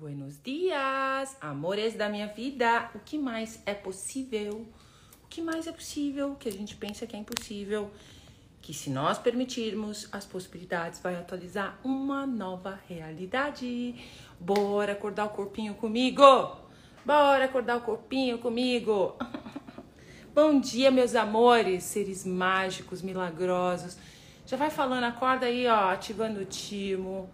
Buenos dias, amores da minha vida. O que mais é possível? O que mais é possível que a gente pensa que é impossível? Que se nós permitirmos, as possibilidades vai atualizar uma nova realidade. Bora acordar o corpinho comigo? Bora acordar o corpinho comigo? Bom dia, meus amores, seres mágicos, milagrosos. Já vai falando, acorda aí, ó, ativando o timo.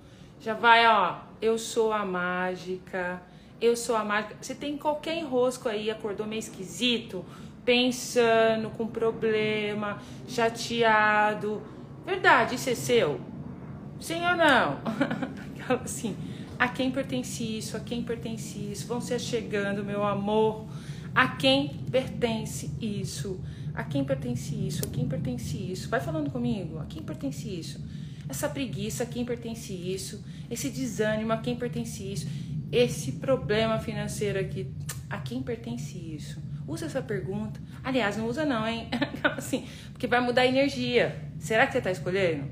Já vai, ó, eu sou a mágica. Eu sou a mágica. Você tem qualquer enrosco aí, acordou meio esquisito, pensando, com problema, chateado. Verdade, isso é seu? Sim ou não? assim, a quem pertence isso? A quem pertence isso? Vão se chegando, meu amor. A quem pertence isso? A quem pertence isso? A quem pertence isso? Vai falando comigo. A quem pertence isso? Essa preguiça, a quem pertence isso? Esse desânimo, a quem pertence isso? Esse problema financeiro aqui, a quem pertence isso? Usa essa pergunta. Aliás, não usa não, hein? assim, porque vai mudar a energia. Será que você está escolhendo?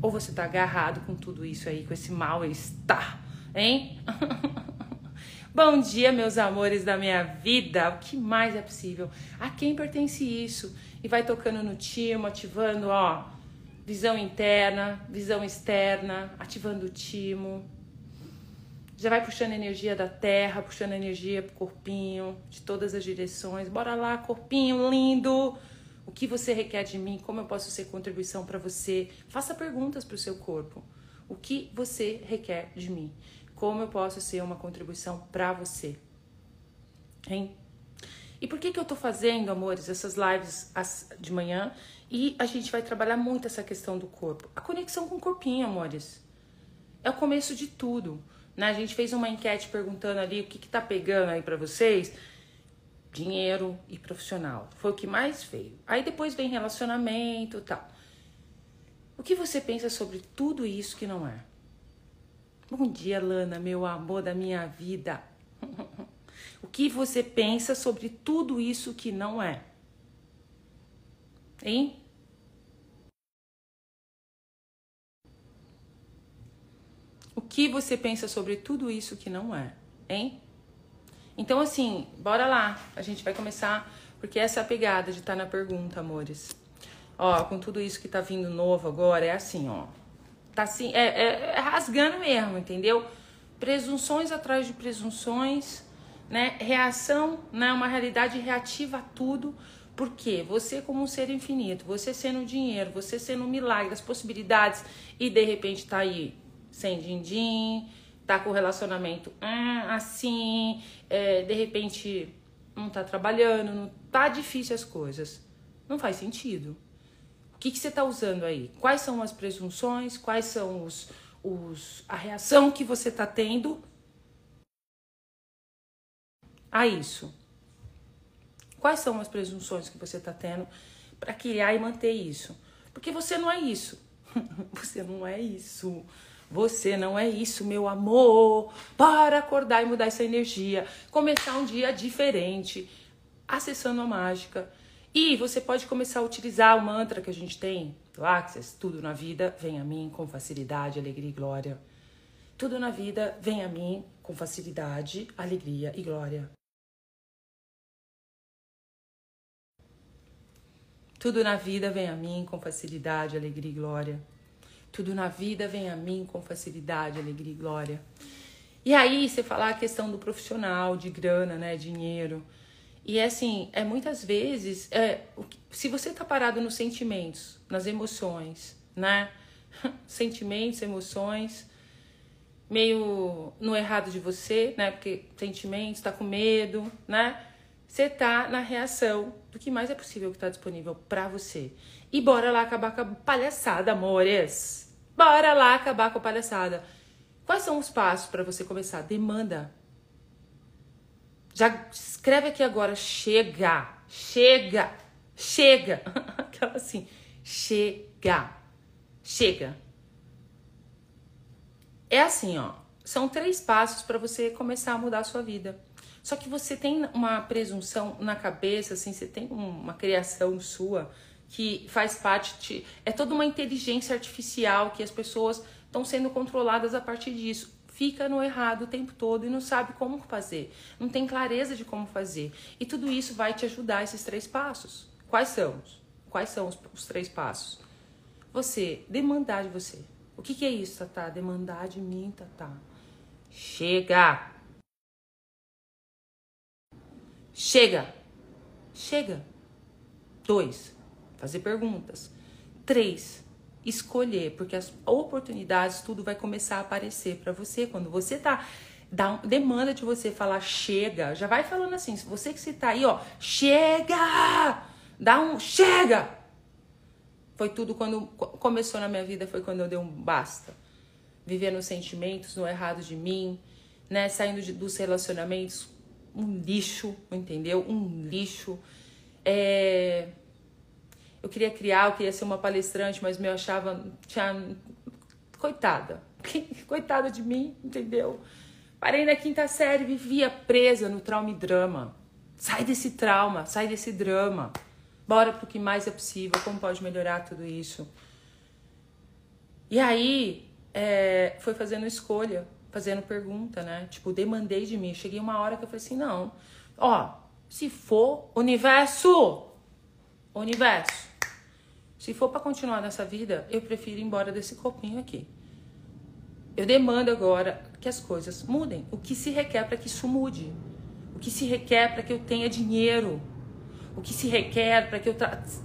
Ou você está agarrado com tudo isso aí, com esse mal-estar, hein? Bom dia, meus amores da minha vida. O que mais é possível? A quem pertence isso? E vai tocando no timo, ativando, ó, visão interna, visão externa, ativando o timo. Já vai puxando energia da terra, puxando energia pro corpinho, de todas as direções. Bora lá, corpinho lindo. O que você requer de mim? Como eu posso ser contribuição para você? Faça perguntas para o seu corpo. O que você requer de mim? Como eu posso ser uma contribuição para você? Hein? E por que, que eu tô fazendo, amores, essas lives de manhã? E a gente vai trabalhar muito essa questão do corpo. A conexão com o corpinho, amores. É o começo de tudo. Né? A gente fez uma enquete perguntando ali o que, que tá pegando aí para vocês. Dinheiro e profissional. Foi o que mais veio. Aí depois vem relacionamento e tal. O que você pensa sobre tudo isso que não é? Bom dia, Lana, meu amor da minha vida. o que você pensa sobre tudo isso que não é? Hein? O que você pensa sobre tudo isso que não é? Hein? Então, assim, bora lá. A gente vai começar, porque essa é a pegada de estar tá na pergunta, amores. Ó, com tudo isso que tá vindo novo agora, é assim, ó. Tá assim, é, é, é rasgando mesmo, entendeu? Presunções atrás de presunções, né? Reação, né? Uma realidade reativa a tudo. Porque você, como um ser infinito, você sendo dinheiro, você sendo um milagre, as possibilidades, e de repente tá aí sem din-din, tá com relacionamento ah, assim, é, de repente não tá trabalhando, não tá difícil as coisas. Não faz sentido. O que, que você está usando aí? Quais são as presunções? Quais são os, os a reação que você está tendo a isso? Quais são as presunções que você está tendo para criar e manter isso? Porque você não é isso. você não é isso. Você não é isso, meu amor. Para acordar e mudar essa energia. Começar um dia diferente. Acessando a mágica e você pode começar a utilizar o mantra que a gente tem do Access, tudo na vida vem a mim com facilidade, alegria e glória. Tudo na vida vem a mim com facilidade, alegria e glória. Tudo na vida vem a mim com facilidade, alegria e glória. Tudo na vida vem a mim com facilidade, alegria e glória. E aí você falar a questão do profissional, de grana, né, dinheiro. E é assim, é muitas vezes, é, se você tá parado nos sentimentos, nas emoções, né? sentimentos, emoções, meio no errado de você, né? Porque sentimentos, tá com medo, né? Você tá na reação do que mais é possível que tá disponível para você. E bora lá acabar com a palhaçada, amores. Bora lá acabar com a palhaçada. Quais são os passos para você começar? Demanda já escreve aqui agora, chega, chega, chega. Aquela assim, chega, chega. É assim, ó. São três passos para você começar a mudar a sua vida. Só que você tem uma presunção na cabeça, assim, você tem uma criação sua que faz parte de. É toda uma inteligência artificial que as pessoas estão sendo controladas a partir disso fica no errado o tempo todo e não sabe como fazer, não tem clareza de como fazer. E tudo isso vai te ajudar esses três passos. Quais são? Quais são os, os três passos? Você demandar de você. O que, que é isso, Tatá? Demandar de mim, Tatá. Chega! Chega! Chega! Dois, fazer perguntas. Três, escolher, porque as oportunidades, tudo vai começar a aparecer para você. Quando você tá dá demanda de você falar chega, já vai falando assim, você que se tá aí, ó, chega! Dá um chega! Foi tudo quando começou na minha vida, foi quando eu dei um basta. Viver nos sentimentos, no errado de mim, né, saindo de, dos relacionamentos, um lixo, entendeu? Um lixo. É, eu queria criar, eu queria ser uma palestrante, mas me achava. Tinha, coitada. coitada de mim, entendeu? Parei na quinta série, vivia presa no trauma e drama. Sai desse trauma, sai desse drama. Bora pro que mais é possível, como pode melhorar tudo isso. E aí, é, foi fazendo escolha, fazendo pergunta, né? Tipo, demandei de mim. Cheguei uma hora que eu falei assim: não, ó, se for universo, universo, se for para continuar nessa vida, eu prefiro ir embora desse copinho aqui. Eu demando agora que as coisas mudem. O que se requer para que isso mude? O que se requer para que eu tenha dinheiro? O que se requer para que eu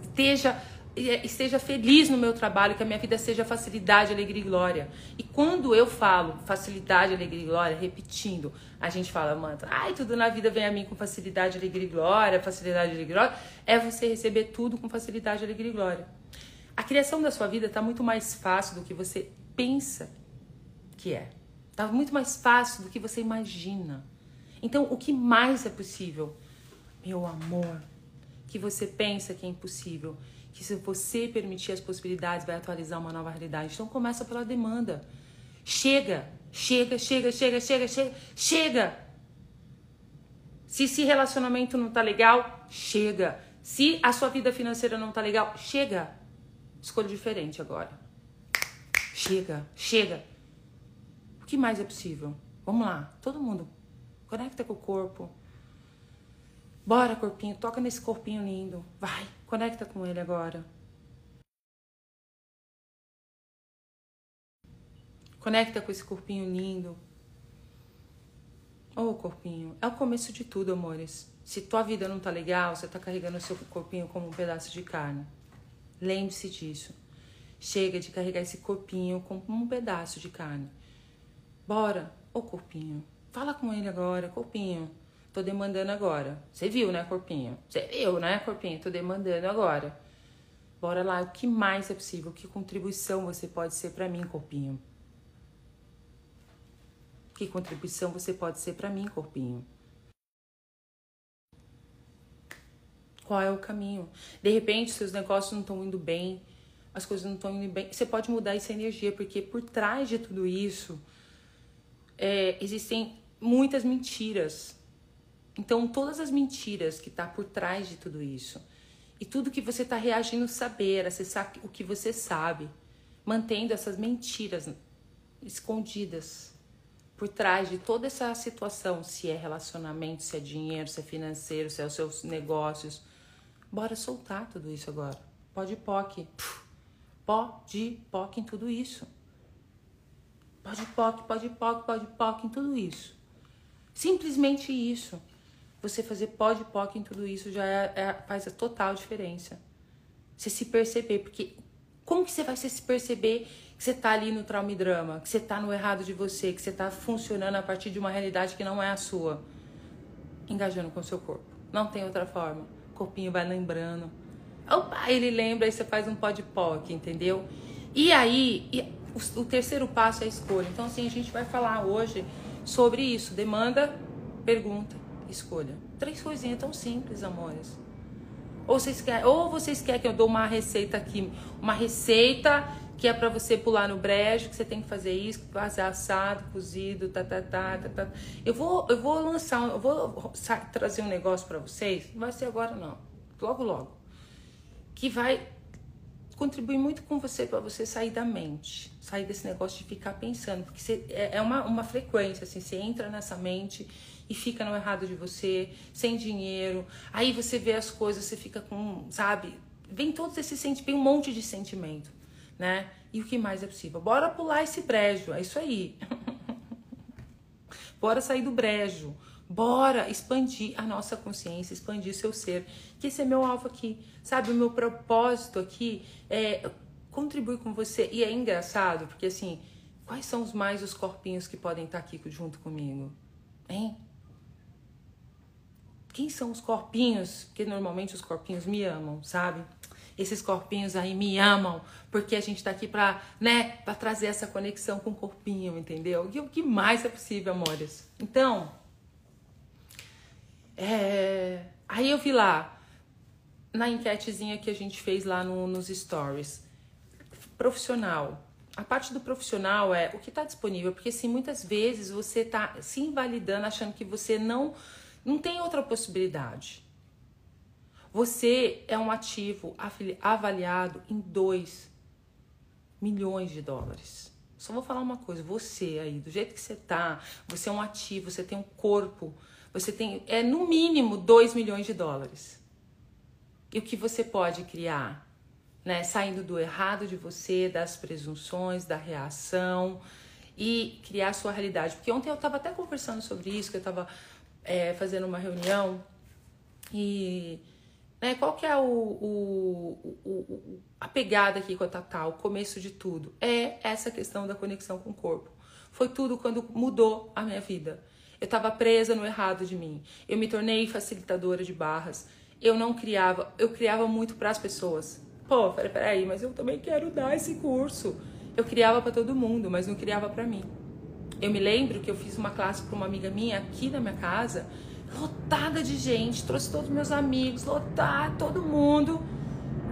esteja esteja feliz no meu trabalho, que a minha vida seja facilidade, alegria e glória. E quando eu falo facilidade, alegria e glória, repetindo, a gente fala, manta, ai, tudo na vida vem a mim com facilidade, alegria e glória, facilidade, alegria e glória, é você receber tudo com facilidade, alegria e glória. A criação da sua vida está muito mais fácil do que você pensa que é. Está muito mais fácil do que você imagina. Então, o que mais é possível? Meu amor, que você pensa que é impossível que se você permitir as possibilidades, vai atualizar uma nova realidade. Então começa pela demanda. Chega, chega, chega, chega, chega, chega, chega. Se esse relacionamento não tá legal, chega. Se a sua vida financeira não tá legal, chega. Escolha diferente agora. Chega, chega. O que mais é possível? Vamos lá, todo mundo. Conecta com o corpo. Bora, corpinho, toca nesse corpinho lindo. Vai, conecta com ele agora. Conecta com esse corpinho lindo. Ô, oh, corpinho, é o começo de tudo, amores. Se tua vida não tá legal, você tá carregando o seu corpinho como um pedaço de carne. Lembre-se disso. Chega de carregar esse corpinho como um pedaço de carne. Bora, ô oh, corpinho. Fala com ele agora, corpinho. Tô demandando agora. Você viu, né, corpinho? Você viu, né, corpinho? Tô demandando agora. Bora lá, o que mais é possível? Que contribuição você pode ser para mim, corpinho? Que contribuição você pode ser para mim, corpinho? Qual é o caminho? De repente, seus negócios não estão indo bem, as coisas não estão indo bem. Você pode mudar essa energia, porque por trás de tudo isso é, existem muitas mentiras então, todas as mentiras que está por trás de tudo isso e tudo que você está reagindo saber, acessar o que você sabe, mantendo essas mentiras escondidas por trás de toda essa situação, se é relacionamento, se é dinheiro, se é financeiro, se é os seus negócios. Bora soltar tudo isso agora. Pode POC. Pode POC em tudo isso. Pode POC, pode POC, pode POC em tudo isso. Simplesmente isso. Você fazer pó de POC em tudo isso já é, é, faz a total diferença. Você se perceber, porque como que você vai se perceber que você tá ali no trauma e drama, que você tá no errado de você, que você tá funcionando a partir de uma realidade que não é a sua? Engajando com o seu corpo. Não tem outra forma. O corpinho vai lembrando. Opa, ele lembra, aí você faz um pó de POC, entendeu? E aí, e o, o terceiro passo é a escolha. Então, assim, a gente vai falar hoje sobre isso. Demanda, pergunta escolha. Três coisinhas tão simples, amores. Ou vocês querem, ou vocês querem que eu dou uma receita aqui, uma receita que é para você pular no brejo, que você tem que fazer isso, fazer assado, cozido, tá, tá, tá, tá, tá. Eu vou, eu vou lançar, eu vou trazer um negócio para vocês. Não vai ser agora não, logo logo, que vai contribui muito com você para você sair da mente, sair desse negócio de ficar pensando, porque você, é, é uma, uma frequência, assim, você entra nessa mente e fica no errado de você, sem dinheiro, aí você vê as coisas, você fica com, sabe, vem todos esses sentimentos, vem um monte de sentimento, né? E o que mais é possível? Bora pular esse brejo, é isso aí. Bora sair do brejo. Bora expandir a nossa consciência, expandir seu ser. Que esse é meu alvo aqui. Sabe, o meu propósito aqui é contribuir com você. E é engraçado, porque assim, quais são os mais os corpinhos que podem estar aqui junto comigo? Hein? Quem são os corpinhos? Porque normalmente os corpinhos me amam, sabe? Esses corpinhos aí me amam, porque a gente tá aqui pra, né, pra trazer essa conexão com o corpinho, entendeu? E o que mais é possível, amores? Então, é... aí eu vi lá, na enquetezinha que a gente fez lá no, nos stories, profissional. A parte do profissional é o que está disponível, porque assim, muitas vezes você está se invalidando, achando que você não, não tem outra possibilidade. Você é um ativo avaliado em 2 milhões de dólares. Só vou falar uma coisa, você aí, do jeito que você tá, você é um ativo, você tem um corpo, você tem, é no mínimo 2 milhões de dólares. E o que você pode criar? Né? Saindo do errado de você, das presunções, da reação e criar a sua realidade. Porque ontem eu estava até conversando sobre isso, que eu estava é, fazendo uma reunião e né? Qual que é o, o, o, a pegada aqui com a Tatá, o começo de tudo? É essa questão da conexão com o corpo. Foi tudo quando mudou a minha vida. Eu estava presa no errado de mim. Eu me tornei facilitadora de barras. Eu não criava, eu criava muito para as pessoas. Pô, peraí, mas eu também quero dar esse curso. Eu criava para todo mundo, mas não criava para mim. Eu me lembro que eu fiz uma classe para uma amiga minha aqui na minha casa lotada de gente, trouxe todos meus amigos, lotar todo mundo.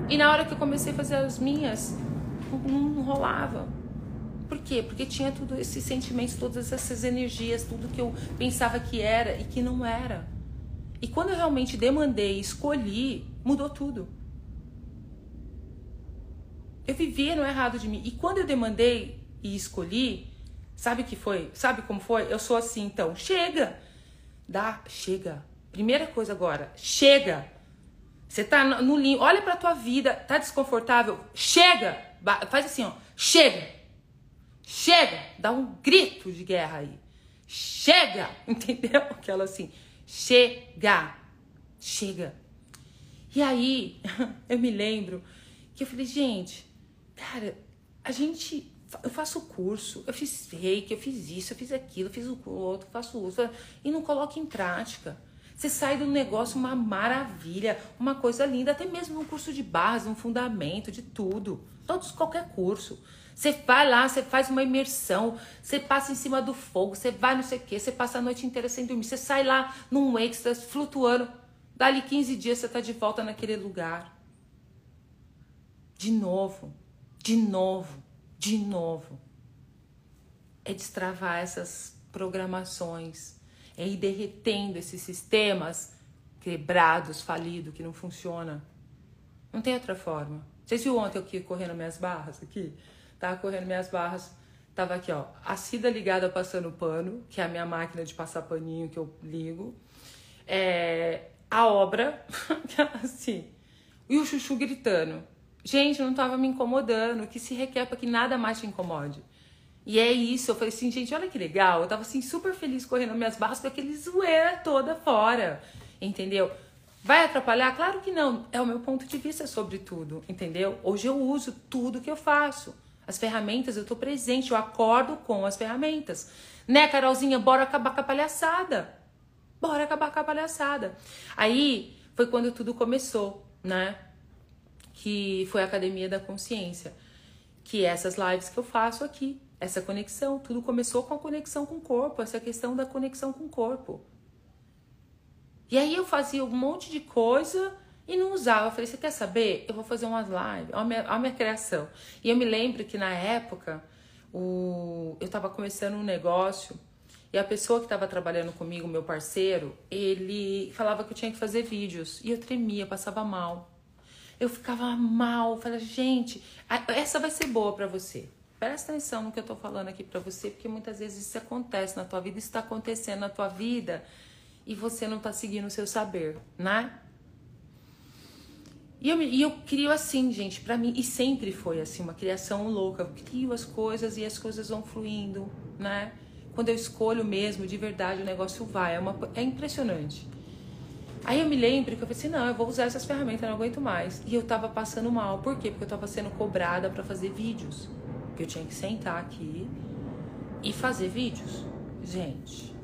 E na hora que eu comecei a fazer as minhas, não rolava. Por quê? Porque tinha tudo esses sentimentos, todas essas energias, tudo que eu pensava que era e que não era. E quando eu realmente demandei, escolhi, mudou tudo. Eu vivia no errado de mim. E quando eu demandei e escolhi, sabe que foi? Sabe como foi? Eu sou assim, então, chega! Dá, chega. Primeira coisa agora, chega. Você tá no limbo, olha pra tua vida, tá desconfortável? Chega! Faz assim, ó, chega! Chega! Dá um grito de guerra aí. Chega! Entendeu? Aquela assim, chega! Chega! E aí, eu me lembro que eu falei, gente, cara, a gente eu faço curso, eu fiz fake, eu fiz isso, eu fiz aquilo, eu fiz o outro, faço uso e não coloco em prática. Você sai do negócio uma maravilha, uma coisa linda, até mesmo um curso de base, um fundamento de tudo, todos qualquer curso. Você vai lá, você faz uma imersão, você passa em cima do fogo, você vai não sei o quê, você passa a noite inteira sem dormir, você sai lá num extra, flutuando, dali 15 dias você tá de volta naquele lugar. De novo, de novo de novo. É destravar essas programações, é ir derretendo esses sistemas quebrados, falidos, que não funciona. Não tem outra forma. Vocês viram ontem eu aqui correndo minhas barras aqui? Tava correndo minhas barras, tava aqui, ó, a Cida ligada passando pano, que é a minha máquina de passar paninho que eu ligo. É, a obra, assim, e o chuchu gritando. Gente, não estava me incomodando. O que se requer para que nada mais te incomode. E é isso. Eu falei assim, gente, olha que legal. Eu tava assim super feliz correndo minhas barras com aquele zoeira toda fora. Entendeu? Vai atrapalhar? Claro que não. É o meu ponto de vista sobre tudo, entendeu? Hoje eu uso tudo que eu faço. As ferramentas, eu tô presente, eu acordo com as ferramentas. Né, Carolzinha? Bora acabar com a palhaçada. Bora acabar com a palhaçada. Aí foi quando tudo começou, né? Que foi a Academia da Consciência, que é essas lives que eu faço aqui, essa conexão, tudo começou com a conexão com o corpo, essa questão da conexão com o corpo. E aí eu fazia um monte de coisa e não usava. Eu falei, você quer saber? Eu vou fazer umas lives, olha a minha, a minha criação. E eu me lembro que na época o, eu estava começando um negócio e a pessoa que estava trabalhando comigo, meu parceiro, ele falava que eu tinha que fazer vídeos. E eu tremia, passava mal. Eu ficava mal, falei, gente, essa vai ser boa para você. Presta atenção no que eu tô falando aqui para você, porque muitas vezes isso acontece na tua vida, isso tá acontecendo na tua vida e você não tá seguindo o seu saber, né? E eu, e eu crio assim, gente, para mim, e sempre foi assim, uma criação louca. Eu crio as coisas e as coisas vão fluindo, né? Quando eu escolho mesmo, de verdade, o negócio vai. É, uma, é impressionante. Aí eu me lembro que eu assim, não, eu vou usar essas ferramentas, não aguento mais. E eu tava passando mal. Por quê? Porque eu tava sendo cobrada para fazer vídeos. Porque eu tinha que sentar aqui e fazer vídeos. Gente,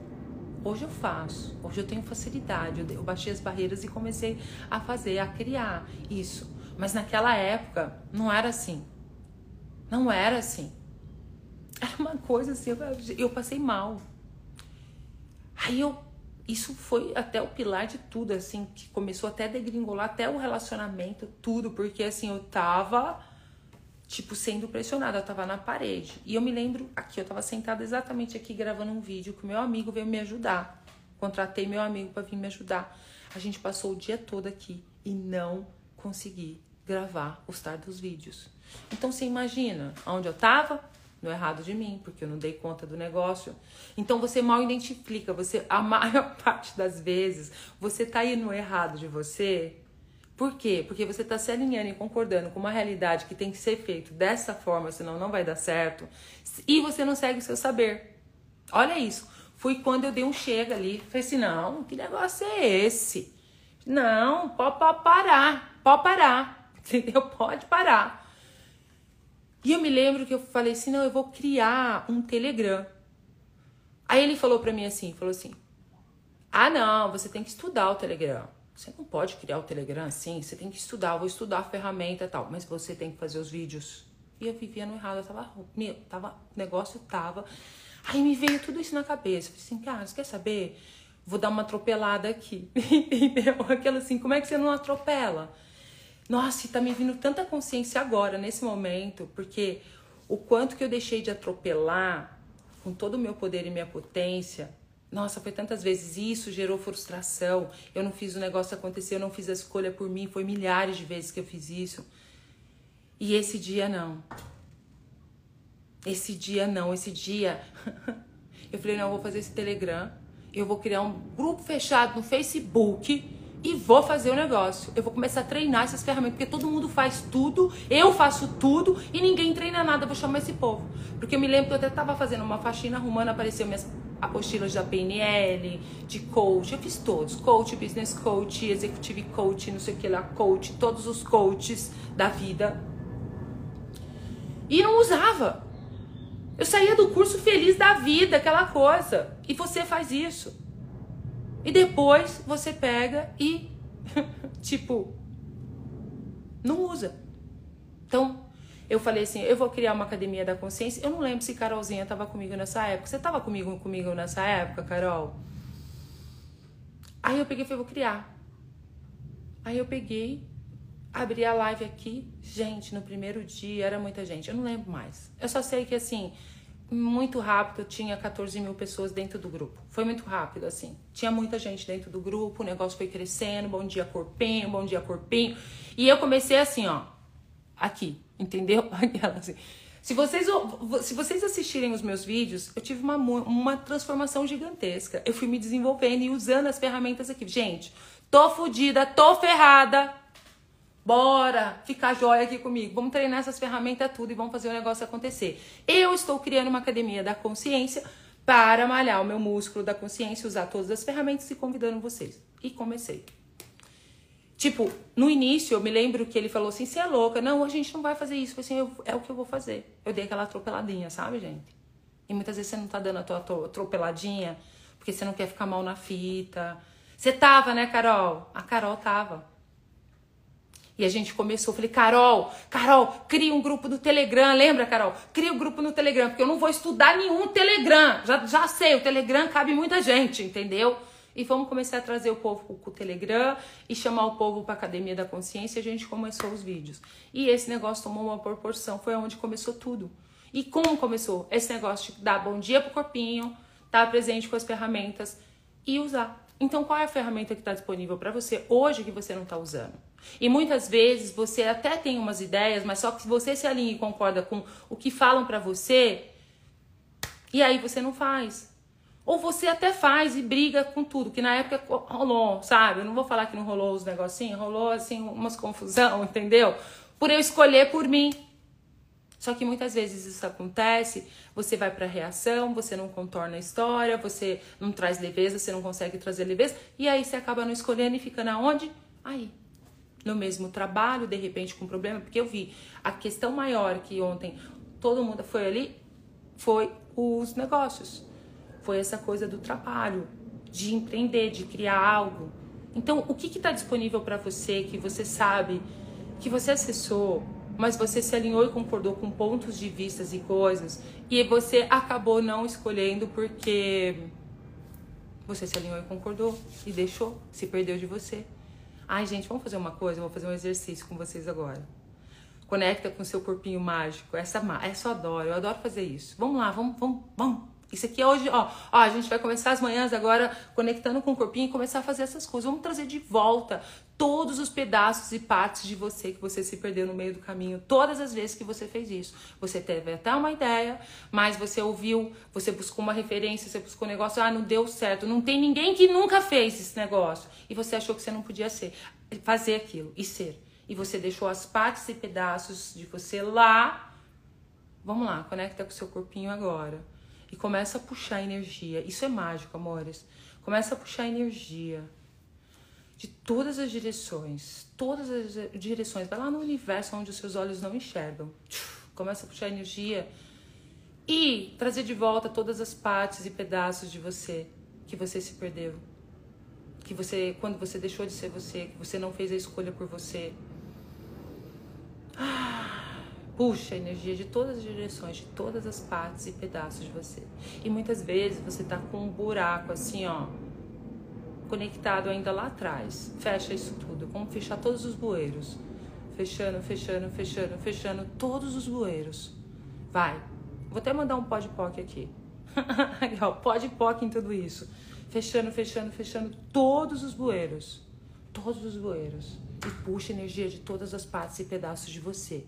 hoje eu faço. Hoje eu tenho facilidade. Eu baixei as barreiras e comecei a fazer, a criar isso. Mas naquela época não era assim. Não era assim. Era uma coisa assim, eu passei mal. Aí eu isso foi até o pilar de tudo, assim, que começou até a degringolar, até o relacionamento, tudo, porque assim, eu tava, tipo, sendo pressionada, eu tava na parede. E eu me lembro aqui, eu tava sentada exatamente aqui gravando um vídeo que o meu amigo veio me ajudar. Contratei meu amigo para vir me ajudar. A gente passou o dia todo aqui e não consegui gravar os tardos vídeos. Então você imagina onde eu tava? No errado de mim, porque eu não dei conta do negócio. Então você mal identifica, você a maior parte das vezes você tá aí no errado de você. Por quê? Porque você tá se alinhando e concordando com uma realidade que tem que ser feito dessa forma, senão não vai dar certo, e você não segue o seu saber. Olha isso. Fui quando eu dei um chega ali, falei assim: "Não, que negócio é esse?" Não, pode parar, pode parar. Entendeu? Pode parar. E eu me lembro que eu falei assim, não, eu vou criar um Telegram. Aí ele falou para mim assim, falou assim: "Ah, não, você tem que estudar o Telegram. Você não pode criar o Telegram assim, você tem que estudar, eu vou estudar a ferramenta e tal, mas você tem que fazer os vídeos". E eu vivia no errado, eu tava, meu, tava, o negócio tava. Aí me veio tudo isso na cabeça. Falei assim, cara, você quer saber? Vou dar uma atropelada aqui. Entendeu? Aquela assim, como é que você não atropela? Nossa, e tá me vindo tanta consciência agora, nesse momento, porque o quanto que eu deixei de atropelar com todo o meu poder e minha potência. Nossa, foi tantas vezes isso, gerou frustração. Eu não fiz o negócio acontecer, eu não fiz a escolha por mim. Foi milhares de vezes que eu fiz isso. E esse dia não. Esse dia não, esse dia. eu falei: não, eu vou fazer esse Telegram. Eu vou criar um grupo fechado no Facebook e vou fazer o negócio. Eu vou começar a treinar essas ferramentas, porque todo mundo faz tudo, eu faço tudo e ninguém treina nada. Vou chamar esse povo. Porque eu me lembro que eu até estava fazendo uma faxina arrumando, apareceu minhas apostilas da PNL, de coach, eu fiz todos, coach, business coach, executive coach, não sei o que lá, coach, todos os coaches da vida. E não usava. Eu saía do curso feliz da vida, aquela coisa. E você faz isso. E depois você pega e, tipo, não usa. Então, eu falei assim, eu vou criar uma academia da consciência. Eu não lembro se Carolzinha estava comigo nessa época. Você estava comigo, comigo nessa época, Carol? Aí eu peguei e falei, vou criar. Aí eu peguei, abri a live aqui. Gente, no primeiro dia era muita gente. Eu não lembro mais. Eu só sei que assim, muito rápido, tinha 14 mil pessoas dentro do grupo. Foi muito rápido, assim. Tinha muita gente dentro do grupo, o negócio foi crescendo, bom dia corpinho, bom dia corpinho. E eu comecei assim, ó, aqui, entendeu? assim. Se vocês, se vocês assistirem os meus vídeos, eu tive uma, uma transformação gigantesca. Eu fui me desenvolvendo e usando as ferramentas aqui. Gente, tô fodida, tô ferrada, Bora ficar jóia aqui comigo. Vamos treinar essas ferramentas tudo e vamos fazer o negócio acontecer. Eu estou criando uma academia da consciência para malhar o meu músculo da consciência, usar todas as ferramentas e convidando vocês. E comecei. Tipo, no início eu me lembro que ele falou assim: você é louca, não, a gente não vai fazer isso. Eu falei assim, é o que eu vou fazer. Eu dei aquela atropeladinha, sabe, gente? E muitas vezes você não tá dando a tua, atropeladinha porque você não quer ficar mal na fita. Você tava, né, Carol? A Carol tava. E a gente começou, falei, Carol, Carol, cria um grupo no Telegram, lembra, Carol? Cria um grupo no Telegram, porque eu não vou estudar nenhum Telegram. Já, já sei, o Telegram cabe muita gente, entendeu? E vamos começar a trazer o povo para o Telegram e chamar o povo para a Academia da Consciência. E a gente começou os vídeos. E esse negócio tomou uma proporção, foi onde começou tudo. E como começou? Esse negócio de dar bom dia pro corpinho, estar tá presente com as ferramentas e usar. Então, qual é a ferramenta que está disponível para você hoje que você não está usando? E muitas vezes você até tem umas ideias, mas só que se você se alinha e concorda com o que falam para você, e aí você não faz. Ou você até faz e briga com tudo, que na época rolou, sabe? Eu não vou falar que não rolou os negocinhos, rolou assim umas confusão, entendeu? Por eu escolher por mim. Só que muitas vezes isso acontece, você vai para reação, você não contorna a história, você não traz leveza, você não consegue trazer leveza, e aí você acaba não escolhendo e fica na onde? Aí. No mesmo trabalho, de repente com problema, porque eu vi a questão maior que ontem todo mundo foi ali foi os negócios. Foi essa coisa do trabalho, de empreender, de criar algo. Então, o que está disponível para você que você sabe, que você acessou, mas você se alinhou e concordou com pontos de vistas e coisas, e você acabou não escolhendo porque você se alinhou e concordou e deixou, se perdeu de você. Ai, gente, vamos fazer uma coisa, vou fazer um exercício com vocês agora. Conecta com seu corpinho mágico. Essa, essa eu adoro, eu adoro fazer isso. Vamos lá, vamos, vamos, vamos. Isso aqui é hoje, ó, ó, a gente vai começar as manhãs agora conectando com o corpinho e começar a fazer essas coisas. Vamos trazer de volta todos os pedaços e partes de você que você se perdeu no meio do caminho, todas as vezes que você fez isso. Você teve até uma ideia, mas você ouviu, você buscou uma referência, você buscou um negócio, ah, não deu certo. Não tem ninguém que nunca fez esse negócio. E você achou que você não podia ser, fazer aquilo e ser. E você deixou as partes e pedaços de você lá. Vamos lá, conecta com o seu corpinho agora e começa a puxar energia. Isso é mágico, amores. Começa a puxar energia de todas as direções, todas as direções. Vai lá no universo onde os seus olhos não enxergam. Começa a puxar energia e trazer de volta todas as partes e pedaços de você que você se perdeu. Que você, quando você deixou de ser você, que você não fez a escolha por você. Ah, puxa energia de todas as direções, de todas as partes e pedaços de você. E muitas vezes você tá com um buraco assim, ó, conectado ainda lá atrás. Fecha isso tudo, como fechar todos os bueiros. Fechando, fechando, fechando, fechando todos os bueiros. Vai. Vou até mandar um pó de poc aqui. ó, pó de poc em tudo isso. Fechando, fechando, fechando todos os bueiros. Todos os bueiros. E puxa energia de todas as partes e pedaços de você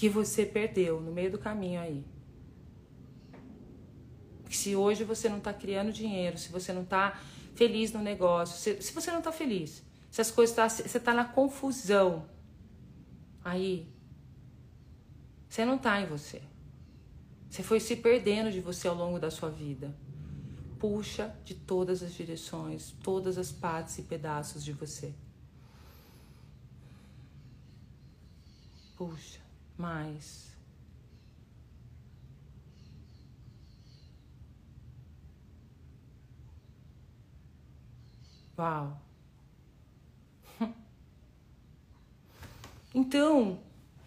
que você perdeu no meio do caminho aí. Se hoje você não está criando dinheiro, se você não está feliz no negócio, se, se você não está feliz, se as coisas tá, você está na confusão, aí você não está em você. Você foi se perdendo de você ao longo da sua vida. Puxa de todas as direções, todas as partes e pedaços de você. Puxa mais. Uau! Então,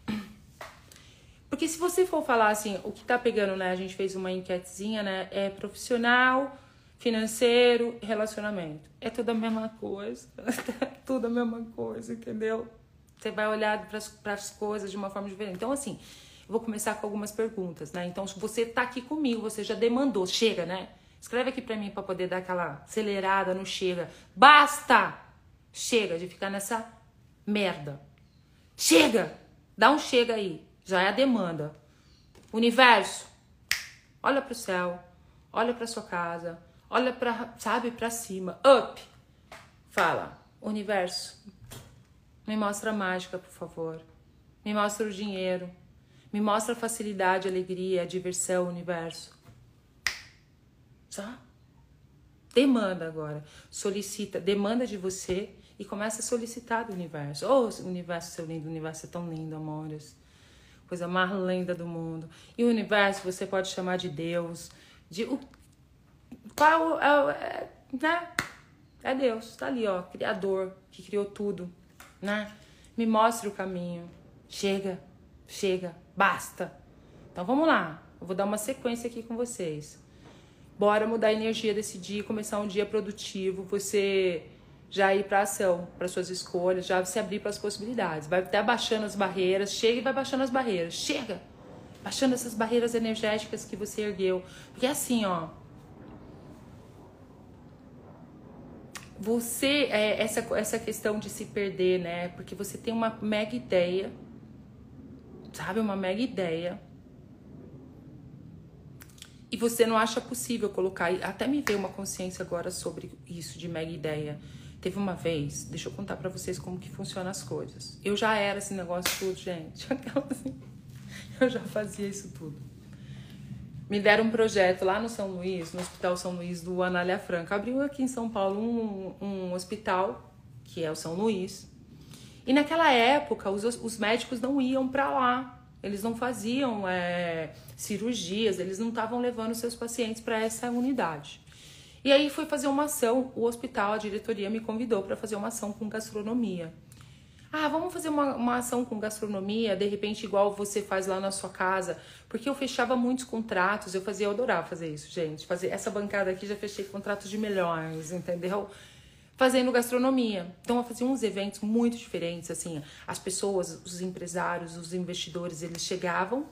porque se você for falar assim, o que tá pegando, né? A gente fez uma enquetezinha, né? É profissional, financeiro, relacionamento. É tudo a mesma coisa. É tudo a mesma coisa, entendeu? Você vai olhar para as coisas de uma forma diferente. Então, assim, vou começar com algumas perguntas, né? Então, se você tá aqui comigo, você já demandou, chega, né? Escreve aqui para mim para poder dar aquela acelerada no chega. Basta! Chega de ficar nessa merda. Chega! Dá um chega aí. Já é a demanda. Universo, olha para o céu, olha para sua casa, olha para, sabe, para cima. Up. Fala, universo, me mostra a mágica, por favor. Me mostra o dinheiro. Me mostra a facilidade, a alegria, a diversão, o universo. Só? Demanda agora. Solicita, demanda de você e começa a solicitar do universo. Oh, universo, seu lindo, o universo é tão lindo, amores. Coisa mais linda do mundo. E o universo você pode chamar de Deus, de o qual é, é, né? É Deus, tá ali, ó, criador que criou tudo né? Me mostre o caminho. Chega, chega, basta. Então vamos lá. Eu vou dar uma sequência aqui com vocês. Bora mudar a energia desse dia, começar um dia produtivo, você já ir para ação, para suas escolhas, já se abrir para as possibilidades. Vai até baixando as barreiras, chega e vai baixando as barreiras. Chega! Baixando essas barreiras energéticas que você ergueu. Porque é assim, ó, você, é, essa, essa questão de se perder, né? Porque você tem uma mega ideia, sabe? Uma mega ideia. E você não acha possível colocar. Até me veio uma consciência agora sobre isso de mega ideia. Teve uma vez, deixa eu contar para vocês como que funcionam as coisas. Eu já era esse negócio tudo, gente. Assim, eu já fazia isso tudo. Me deram um projeto lá no São Luís, no Hospital São Luís do Anália Franca. Abriu aqui em São Paulo um, um hospital, que é o São Luís. E naquela época, os, os médicos não iam para lá. Eles não faziam é, cirurgias, eles não estavam levando seus pacientes para essa unidade. E aí foi fazer uma ação, o hospital, a diretoria me convidou para fazer uma ação com gastronomia. Ah, vamos fazer uma, uma ação com gastronomia, de repente igual você faz lá na sua casa, porque eu fechava muitos contratos, eu fazia, eu adorava fazer isso, gente. Fazer essa bancada aqui já fechei contratos de milhões, entendeu? Fazendo gastronomia. Então eu fazia uns eventos muito diferentes, assim, as pessoas, os empresários, os investidores, eles chegavam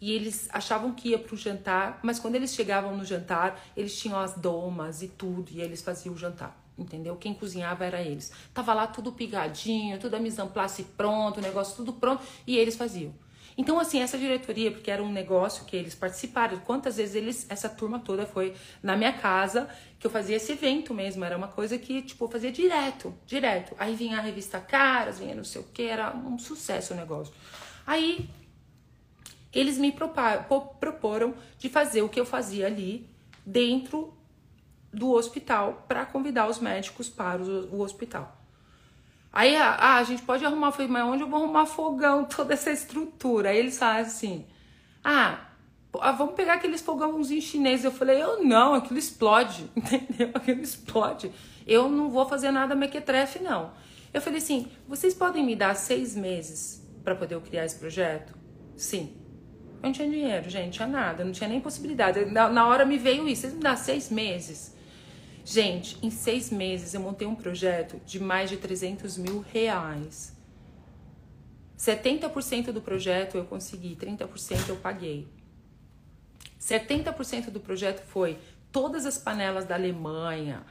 e eles achavam que ia para o jantar, mas quando eles chegavam no jantar, eles tinham as domas e tudo, e eles faziam o jantar, entendeu? Quem cozinhava era eles. Tava lá tudo pigadinho, tudo a mise en place pronto, o negócio tudo pronto, e eles faziam. Então, assim, essa diretoria, porque era um negócio que eles participaram, quantas vezes eles, essa turma toda foi na minha casa, que eu fazia esse evento mesmo, era uma coisa que, tipo, eu fazia direto, direto. Aí vinha a revista Caras, vinha não sei o que, era um sucesso o negócio. Aí eles me proporam de fazer o que eu fazia ali dentro do hospital para convidar os médicos para o, hospital. Aí ah, a gente pode arrumar, falei, mas onde eu vou arrumar fogão, toda essa estrutura? Aí eles falam assim: ah, ah vamos pegar aqueles fogãozinhos chineses. Eu falei, eu não, aquilo explode, entendeu? Aquilo explode. Eu não vou fazer nada mequetrefe, não. Eu falei assim: vocês podem me dar seis meses para poder eu criar esse projeto? Sim. Eu não tinha dinheiro, gente, tinha nada, não tinha nem possibilidade. Na, na hora me veio isso, vocês me dão seis meses. Gente, em seis meses eu montei um projeto de mais de 300 mil reais. 70% do projeto eu consegui, 30% eu paguei. 70% do projeto foi todas as panelas da Alemanha,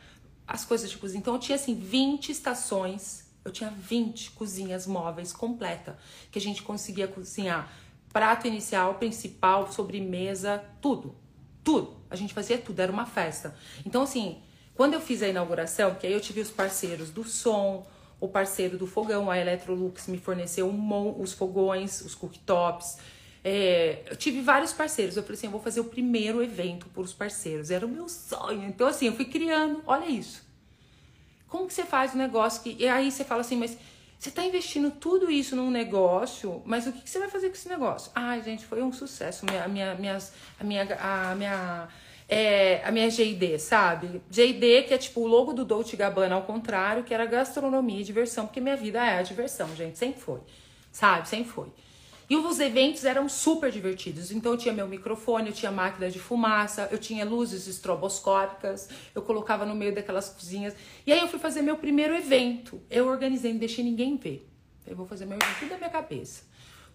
as coisas de cozinha. Então eu tinha assim 20 estações, eu tinha 20 cozinhas móveis completa que a gente conseguia cozinhar prato inicial, principal, sobremesa, tudo. Tudo. A gente fazia tudo, era uma festa. Então, assim, quando eu fiz a inauguração, porque aí eu tive os parceiros do som, o parceiro do fogão, a Electrolux me forneceu um, os fogões, os cooktops. É, eu tive vários parceiros. Eu falei assim: eu vou fazer o primeiro evento por os parceiros. Era o meu sonho. Então, assim, eu fui criando. Olha isso. Como que você faz um negócio que. E aí você fala assim, mas você está investindo tudo isso num negócio, mas o que, que, você vai fazer com esse negócio? Ai, gente, foi um sucesso. Minha, minha, minhas, a minha, a minha, é, a minha GD, sabe? GD, que é tipo o logo do Dolce Gabbana ao contrário, que era gastronomia e diversão, porque minha vida é a diversão, gente, sempre foi, sabe? Sempre foi. E os eventos eram super divertidos. Então eu tinha meu microfone, eu tinha máquina de fumaça, eu tinha luzes estroboscópicas, eu colocava no meio daquelas cozinhas. E aí eu fui fazer meu primeiro evento. Eu organizei, não deixei ninguém ver. Eu vou fazer meu evento da minha cabeça.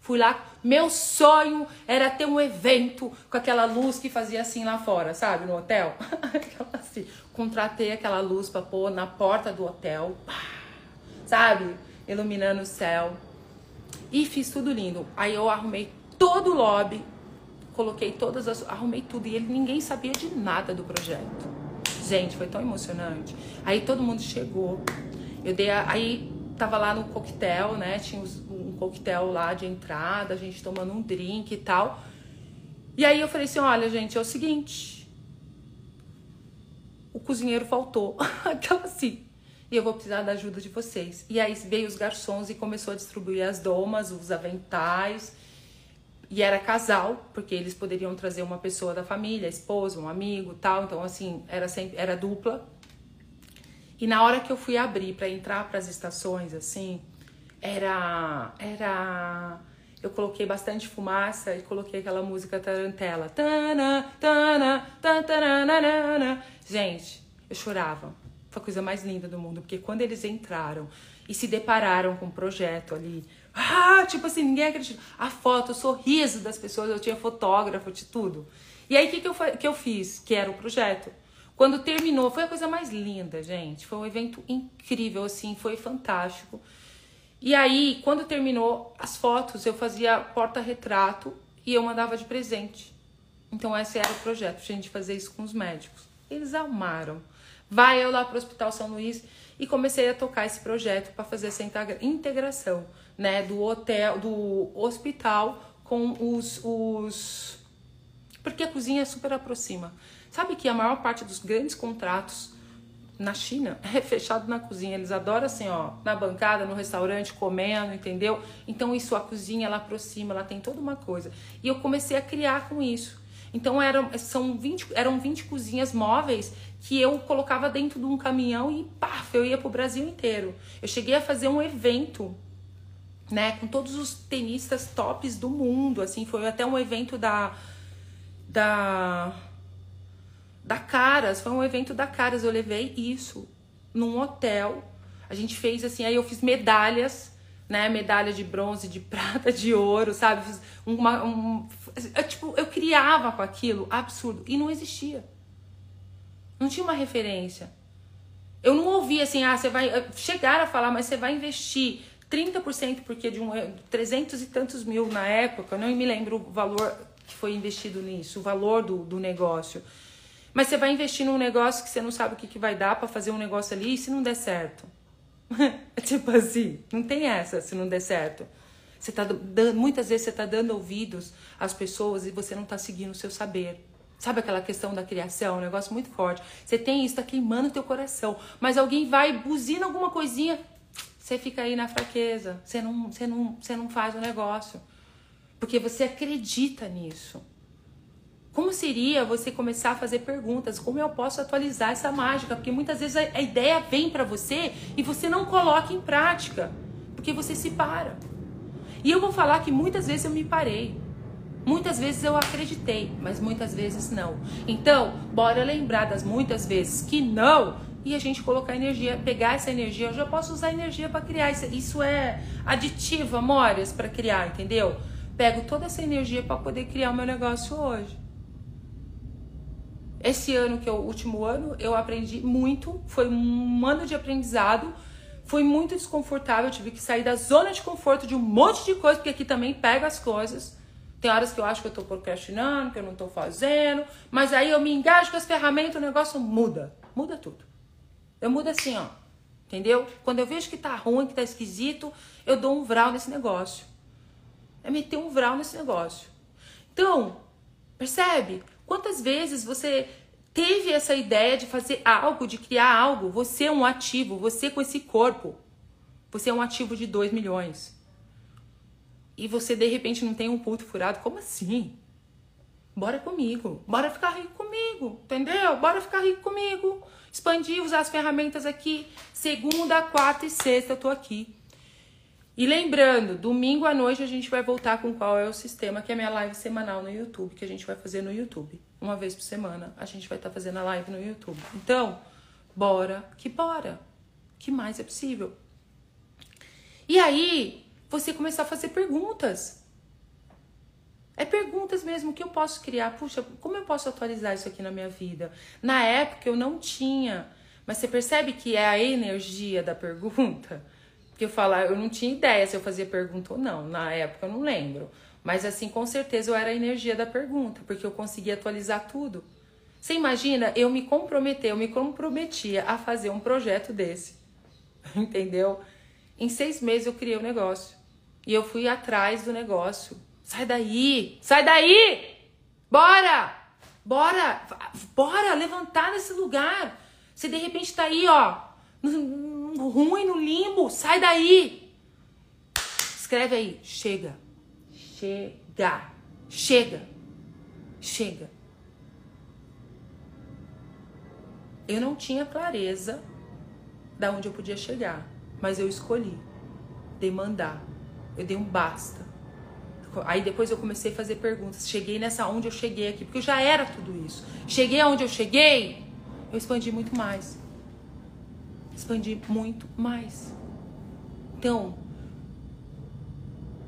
Fui lá, meu sonho era ter um evento com aquela luz que fazia assim lá fora, sabe, no hotel. assim, contratei aquela luz para pôr na porta do hotel, sabe, iluminando o céu. E fiz tudo lindo. Aí eu arrumei todo o lobby, coloquei todas as. arrumei tudo. E ele, ninguém sabia de nada do projeto. Gente, foi tão emocionante. Aí todo mundo chegou. Eu dei a, aí tava lá no coquetel, né? Tinha um coquetel lá de entrada, a gente tomando um drink e tal. E aí eu falei assim: olha, gente, é o seguinte. O cozinheiro faltou. Aquela assim e eu vou precisar da ajuda de vocês. E aí veio os garçons e começou a distribuir as domas, os aventais. E era casal, porque eles poderiam trazer uma pessoa da família, esposa, um amigo, tal. Então assim, era sempre era dupla. E na hora que eu fui abrir para entrar para as estações assim, era era eu coloquei bastante fumaça e coloquei aquela música tarantela. Tana, tana, tana, Gente, eu chorava foi a coisa mais linda do mundo, porque quando eles entraram e se depararam com o um projeto ali, ah, tipo assim, ninguém acredita. A foto, o sorriso das pessoas, eu tinha fotógrafo de tudo. E aí, o que, que, eu, que eu fiz? Que era o projeto. Quando terminou, foi a coisa mais linda, gente. Foi um evento incrível, assim, foi fantástico. E aí, quando terminou as fotos, eu fazia porta-retrato e eu mandava de presente. Então, esse era o projeto, a gente fazer isso com os médicos. Eles amaram. Vai eu lá para o Hospital São Luís e comecei a tocar esse projeto para fazer essa integração, né, do hotel, do hospital com os, os porque a cozinha super aproxima. Sabe que a maior parte dos grandes contratos na China é fechado na cozinha. Eles adoram assim, ó, na bancada, no restaurante, comendo, entendeu? Então isso a cozinha ela aproxima, ela tem toda uma coisa. E eu comecei a criar com isso. Então eram, são 20, eram 20 cozinhas móveis que eu colocava dentro de um caminhão e paf, eu ia pro Brasil inteiro. Eu cheguei a fazer um evento, né, com todos os tenistas tops do mundo, assim, foi até um evento da da da Caras, foi um evento da Caras, eu levei isso num hotel. A gente fez assim, aí eu fiz medalhas né? Medalha de bronze, de prata, de ouro, sabe? Uma, um, eu, tipo, eu criava com aquilo, absurdo. E não existia. Não tinha uma referência. Eu não ouvia assim, ah, você vai. Chegar a falar, mas você vai investir 30% porque de um 300 e tantos mil na época, eu não me lembro o valor que foi investido nisso, o valor do, do negócio. Mas você vai investir num negócio que você não sabe o que, que vai dar para fazer um negócio ali e se não der certo. tipo assim, não tem essa se não der certo. Você tá dando, muitas vezes você está dando ouvidos às pessoas e você não está seguindo o seu saber. Sabe aquela questão da criação, um negócio muito forte. Você tem isso, está queimando teu coração. Mas alguém vai, buzina alguma coisinha, você fica aí na fraqueza. Você não, você não, você não faz o negócio. Porque você acredita nisso. Como seria você começar a fazer perguntas? Como eu posso atualizar essa mágica? Porque muitas vezes a, ideia vem para você e você não coloca em prática, porque você se para. E eu vou falar que muitas vezes eu me parei. Muitas vezes eu acreditei, mas muitas vezes não. Então, bora lembrar das muitas vezes que não e a gente colocar energia, pegar essa energia. Eu já posso usar energia para criar. Isso, isso é aditivo, amores, para criar, entendeu? Pego toda essa energia para poder criar o meu negócio hoje. Esse ano, que é o último ano, eu aprendi muito, foi um ano de aprendizado, foi muito desconfortável, tive que sair da zona de conforto de um monte de coisa, porque aqui também pega as coisas. Tem horas que eu acho que eu tô procrastinando, que eu não tô fazendo, mas aí eu me engajo com as ferramentas, o negócio muda, muda tudo. Eu mudo assim, ó, entendeu? Quando eu vejo que tá ruim, que tá esquisito, eu dou um vral nesse negócio. É meter um vral nesse negócio. Então, percebe? Quantas vezes você teve essa ideia de fazer algo, de criar algo? Você é um ativo, você com esse corpo. Você é um ativo de 2 milhões. E você de repente não tem um puto furado? Como assim? Bora comigo. Bora ficar rico comigo. Entendeu? Bora ficar rico comigo. Expandir, usar as ferramentas aqui. Segunda, quarta e sexta eu tô aqui. E lembrando, domingo à noite a gente vai voltar com qual é o sistema, que é a minha live semanal no YouTube, que a gente vai fazer no YouTube. Uma vez por semana a gente vai estar tá fazendo a live no YouTube. Então, bora que bora. que mais é possível? E aí, você começar a fazer perguntas. É perguntas mesmo que eu posso criar. Puxa, como eu posso atualizar isso aqui na minha vida? Na época eu não tinha, mas você percebe que é a energia da pergunta? Porque eu falar, eu não tinha ideia se eu fazia pergunta ou não. Na época eu não lembro. Mas assim, com certeza eu era a energia da pergunta, porque eu conseguia atualizar tudo. Você imagina eu me comprometer, eu me comprometia a fazer um projeto desse. Entendeu? Em seis meses eu criei o um negócio. E eu fui atrás do negócio. Sai daí! Sai daí! Bora! Bora! Bora levantar nesse lugar. Você de repente tá aí, ó ruim, no limbo. Sai daí. Escreve aí. Chega. Chega. Chega. Chega. Eu não tinha clareza da onde eu podia chegar, mas eu escolhi demandar. Eu dei um basta. Aí depois eu comecei a fazer perguntas. Cheguei nessa onde eu cheguei aqui, porque eu já era tudo isso. Cheguei aonde eu cheguei, eu expandi muito mais expandir muito mais. Então,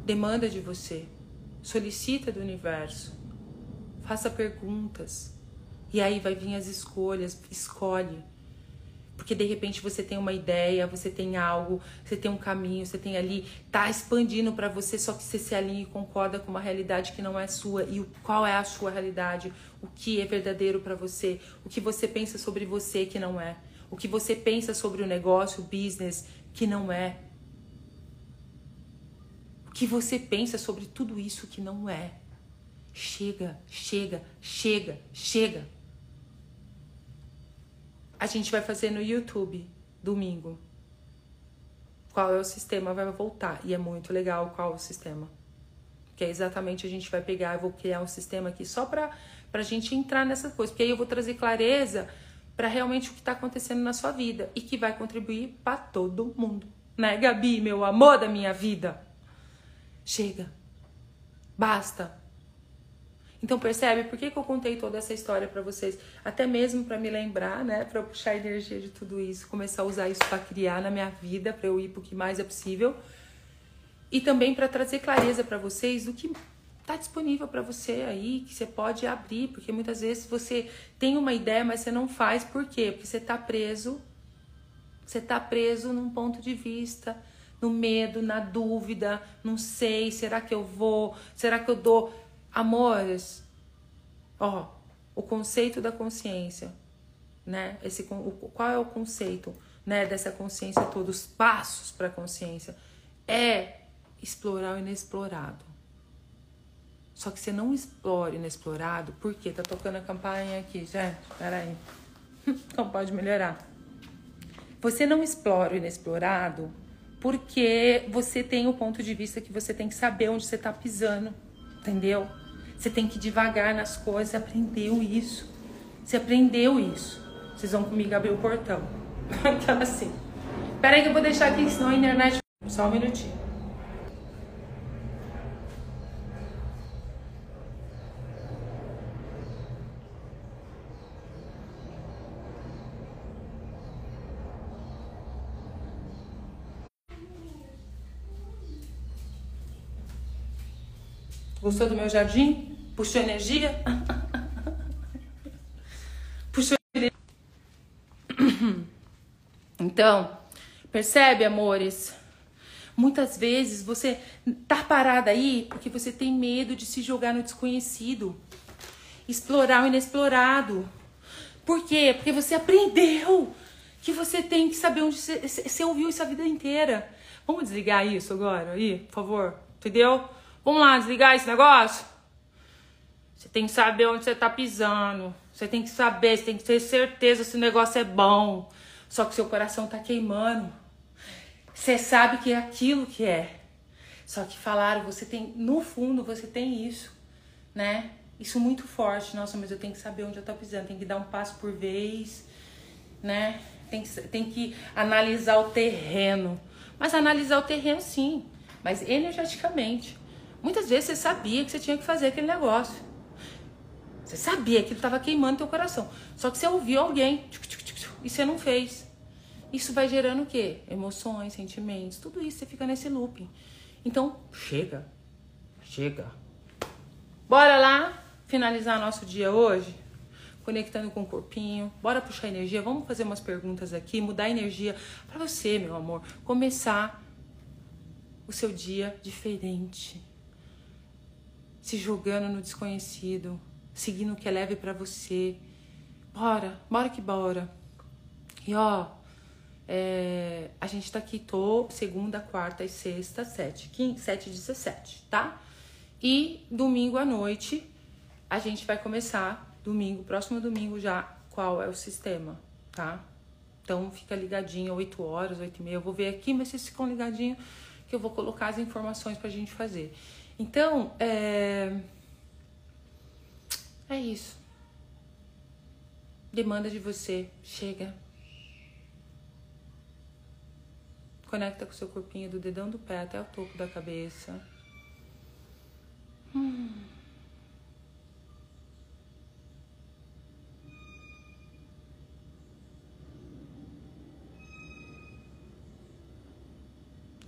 demanda de você, solicita do universo, faça perguntas E aí vai vir as escolhas, escolhe. Porque de repente você tem uma ideia, você tem algo, você tem um caminho, você tem ali, tá expandindo para você, só que você se alinha e concorda com uma realidade que não é sua. E o, qual é a sua realidade? O que é verdadeiro para você? O que você pensa sobre você que não é? O que você pensa sobre o negócio, o business que não é? O que você pensa sobre tudo isso que não é? Chega, chega, chega, chega. A gente vai fazer no YouTube domingo. Qual é o sistema vai voltar e é muito legal qual é o sistema. Que é exatamente a gente vai pegar, eu vou criar um sistema aqui só para pra gente entrar nessa coisa, porque aí eu vou trazer clareza para realmente o que está acontecendo na sua vida e que vai contribuir para todo mundo. Né, Gabi, meu amor da minha vida? Chega. Basta. Então percebe por que, que eu contei toda essa história para vocês? Até mesmo para me lembrar, né, para eu puxar a energia de tudo isso, começar a usar isso para criar na minha vida, para eu ir pro que mais é possível. E também para trazer clareza para vocês do que tá disponível para você aí, que você pode abrir, porque muitas vezes você tem uma ideia, mas você não faz, por quê? Porque você tá preso, você tá preso num ponto de vista, no medo, na dúvida, não sei, será que eu vou, será que eu dou Amores, ó, o conceito da consciência, né? Esse, qual é o conceito, né, dessa consciência toda, os passos para a consciência? É explorar o inexplorado. Só que você não explora o inexplorado, porque tá tocando a campainha aqui, gente. Pera aí. Não pode melhorar. Você não explora o inexplorado porque você tem o ponto de vista que você tem que saber onde você tá pisando, entendeu? Você tem que ir devagar nas coisas. Você aprendeu isso. Você aprendeu isso. Vocês vão comigo abrir o portão. então, assim. Pera aí que eu vou deixar aqui, senão a internet. Só um minutinho. Gostou do meu jardim? Puxou energia? Puxou energia. Então, percebe, amores? Muitas vezes você tá parada aí porque você tem medo de se jogar no desconhecido, explorar o inexplorado. Por quê? Porque você aprendeu que você tem que saber onde você, você ouviu isso a vida inteira. Vamos desligar isso agora aí, por favor? Entendeu? Vamos lá, desligar esse negócio? Você tem que saber onde você tá pisando. Você tem que saber, você tem que ter certeza se o negócio é bom. Só que seu coração tá queimando. Você sabe que é aquilo que é. Só que falaram, você tem, no fundo, você tem isso, né? Isso muito forte. Nossa, mas eu tenho que saber onde eu tô pisando. Tem que dar um passo por vez, né? Tem que, tem que analisar o terreno. Mas analisar o terreno, sim. Mas energeticamente. Muitas vezes você sabia que você tinha que fazer aquele negócio. Você sabia que ele estava queimando teu coração. Só que você ouviu alguém e você não fez. Isso vai gerando o quê? Emoções, sentimentos, tudo isso. Você fica nesse looping. Então, chega. Chega. Bora lá finalizar nosso dia hoje? Conectando com o corpinho. Bora puxar energia. Vamos fazer umas perguntas aqui, mudar a energia para você, meu amor. Começar o seu dia diferente se jogando no desconhecido, seguindo o que é leve para você. Bora, bora que bora. E ó, é, a gente tá aqui tô segunda, quarta e sexta, sete, quinze, sete e dezessete, tá? E domingo à noite a gente vai começar, domingo, próximo domingo já, qual é o sistema, tá? Então fica ligadinho, 8 horas, 8 e meia. Eu vou ver aqui, mas vocês ficam ligadinho que eu vou colocar as informações pra gente fazer. Então, é. É isso. Demanda de você. Chega. Conecta com o seu corpinho do dedão do pé até o topo da cabeça. Hum.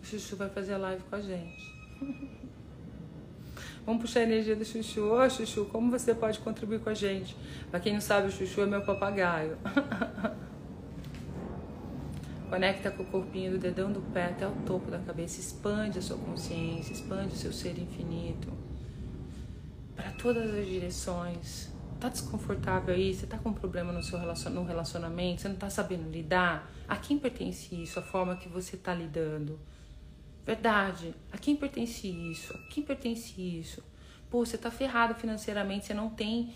O Chuchu vai fazer live com a gente. Vamos puxar a energia do Chuchu. Ô, Chuchu, como você pode contribuir com a gente? Pra quem não sabe, o Chuchu é meu papagaio. Conecta com o corpinho do dedão do pé até o topo da cabeça. Expande a sua consciência, expande o seu ser infinito. Para todas as direções. Tá desconfortável aí? Você tá com um problema no seu no relacionamento? Você não tá sabendo lidar? A quem pertence isso? A forma que você tá lidando? Verdade. A quem pertence isso? A quem pertence isso? Pô, você tá ferrado financeiramente, você não tem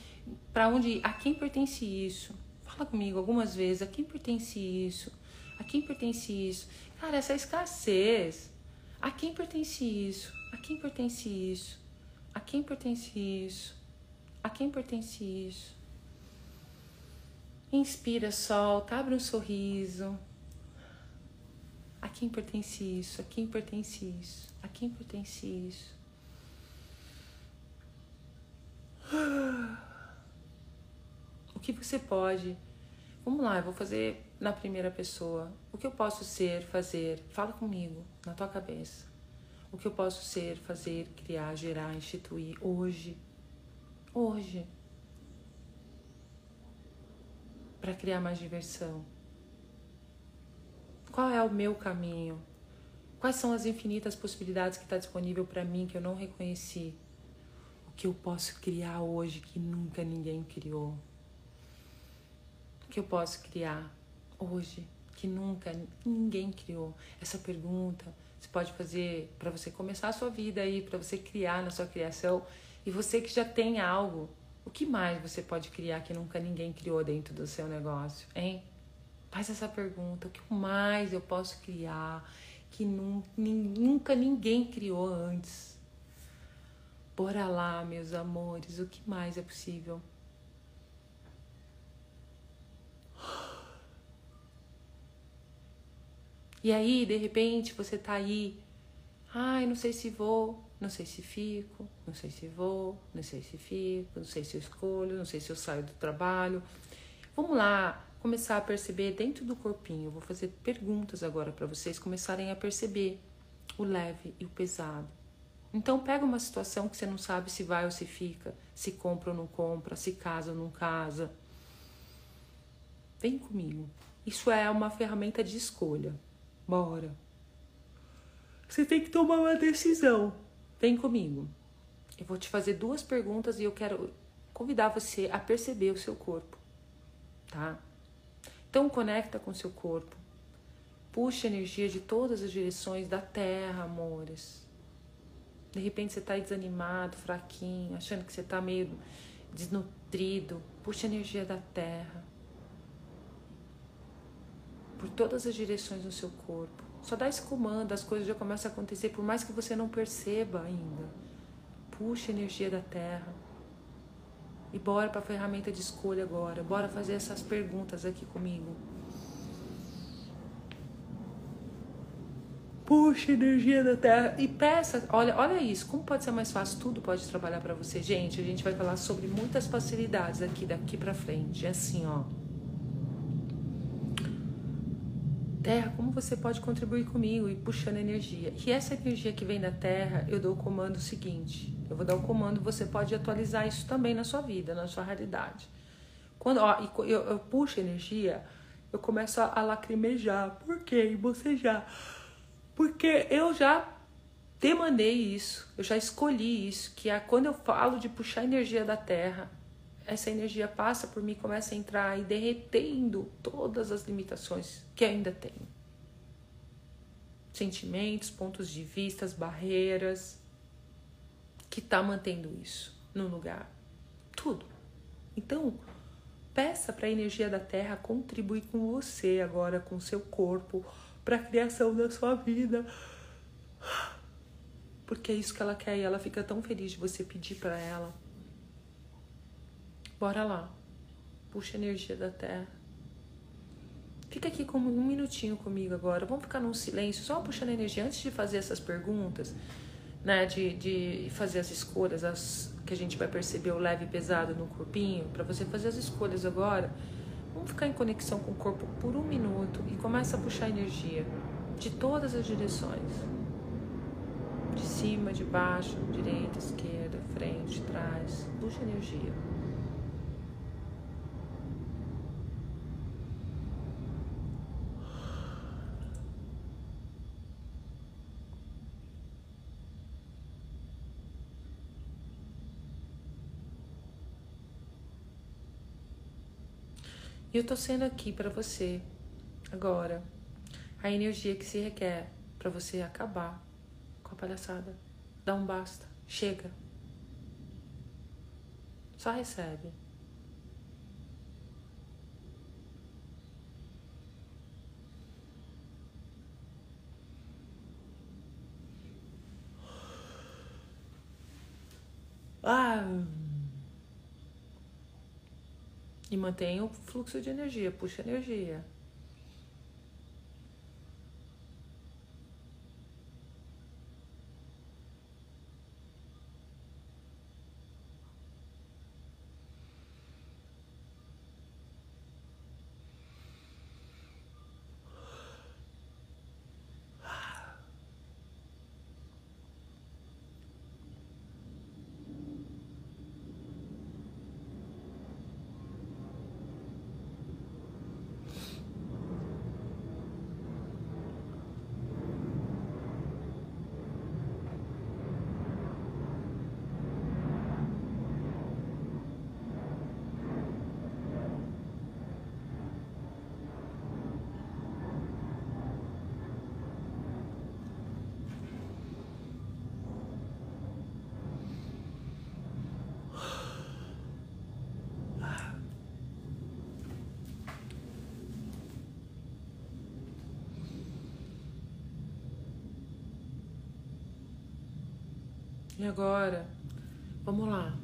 para onde ir. A quem pertence isso? Fala comigo algumas vezes. A quem pertence isso? A quem pertence isso? Cara, essa escassez. A quem pertence isso? A quem pertence isso? A quem pertence isso? A quem pertence isso? Inspira, solta, abre um sorriso. A quem pertence isso? A quem pertence isso? A quem pertence isso? O que você pode? Vamos lá, eu vou fazer na primeira pessoa. O que eu posso ser, fazer? Fala comigo, na tua cabeça. O que eu posso ser, fazer, criar, gerar, instituir hoje? Hoje. Para criar mais diversão. Qual é o meu caminho? Quais são as infinitas possibilidades que está disponível para mim que eu não reconheci? O que eu posso criar hoje que nunca ninguém criou? O que eu posso criar? hoje que nunca ninguém criou? Essa pergunta você pode fazer para você começar a sua vida aí, para você criar na sua criação. E você que já tem algo, o que mais você pode criar que nunca ninguém criou dentro do seu negócio, hein? Faz essa pergunta: o que mais eu posso criar que nunca ninguém criou antes? Bora lá, meus amores, o que mais é possível? E aí, de repente, você tá aí, ai, não sei se vou, não sei se fico, não sei se vou, não sei se fico, não sei se eu escolho, não sei se eu saio do trabalho. Vamos lá, começar a perceber dentro do corpinho. Eu vou fazer perguntas agora para vocês começarem a perceber o leve e o pesado. Então pega uma situação que você não sabe se vai ou se fica, se compra ou não compra, se casa ou não casa. Vem comigo. Isso é uma ferramenta de escolha. Bora. Você tem que tomar uma decisão. Vem comigo. Eu vou te fazer duas perguntas e eu quero convidar você a perceber o seu corpo, tá? Então conecta com seu corpo. Puxa energia de todas as direções da terra, amores. De repente você tá desanimado, fraquinho, achando que você tá meio desnutrido. Puxa energia da terra por todas as direções no seu corpo. Só dá esse comando, as coisas já começam a acontecer, por mais que você não perceba ainda. Puxa energia da terra. E bora para a ferramenta de escolha agora. Bora fazer essas perguntas aqui comigo. Puxa energia da terra e peça. Olha, olha isso. Como pode ser mais fácil? Tudo pode trabalhar para você, gente. A gente vai falar sobre muitas facilidades aqui daqui para frente. É assim, ó. Terra, como você pode contribuir comigo e puxando energia? E essa energia que vem da Terra, eu dou o comando seguinte. Eu vou dar o comando, você pode atualizar isso também na sua vida, na sua realidade. Quando ó, eu, eu puxo energia, eu começo a, a lacrimejar. Por quê? E bocejar. Porque eu já demandei isso, eu já escolhi isso, que é quando eu falo de puxar energia da Terra, essa energia passa por mim, começa a entrar e derretendo todas as limitações que ainda tenho. Sentimentos, pontos de vista, barreiras que tá mantendo isso no lugar. Tudo. Então, peça para a energia da Terra contribuir com você agora, com seu corpo, para a criação da sua vida. Porque é isso que ela quer e ela fica tão feliz de você pedir para ela. Bora lá. Puxa a energia da terra. Fica aqui como um minutinho comigo agora. Vamos ficar num silêncio, só puxando a energia antes de fazer essas perguntas, né? De, de fazer as escolhas, as, que a gente vai perceber o leve e pesado no corpinho. Para você fazer as escolhas agora, vamos ficar em conexão com o corpo por um minuto e começa a puxar energia de todas as direções. De cima, de baixo, direita, esquerda, frente, trás. Puxa energia. E eu tô sendo aqui para você agora a energia que se requer para você acabar com a palhaçada. Dá um basta, chega. Só recebe. Ah. E mantenha o fluxo de energia, puxa energia. E agora, vamos lá.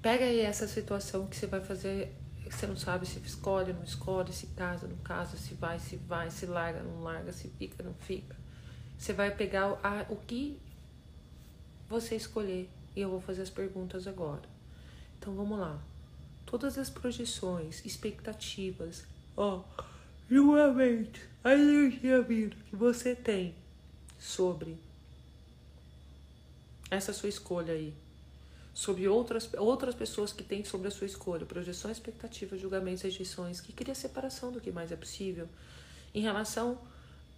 Pega aí essa situação que você vai fazer, você não sabe se escolhe, não escolhe, se casa, não casa, se vai, se vai, se larga, não larga, se fica, não fica. Você vai pegar a, o que você escolher e eu vou fazer as perguntas agora. Então vamos lá. Todas as projeções, expectativas, ó, julgamento, a energia vida que você tem sobre essa sua escolha aí. Sobre outras, outras pessoas que têm sobre a sua escolha. Projeções, expectativas, julgamentos, rejeições. Que cria separação do que mais é possível. Em relação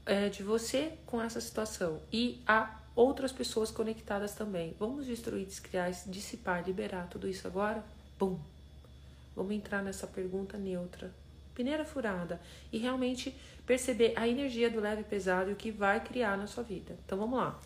é, de você com essa situação. E a outras pessoas conectadas também. Vamos destruir, descriar, dissipar, liberar tudo isso agora? Bum! Vamos entrar nessa pergunta neutra. Peneira furada. E realmente perceber a energia do leve e pesado e o que vai criar na sua vida. Então vamos lá.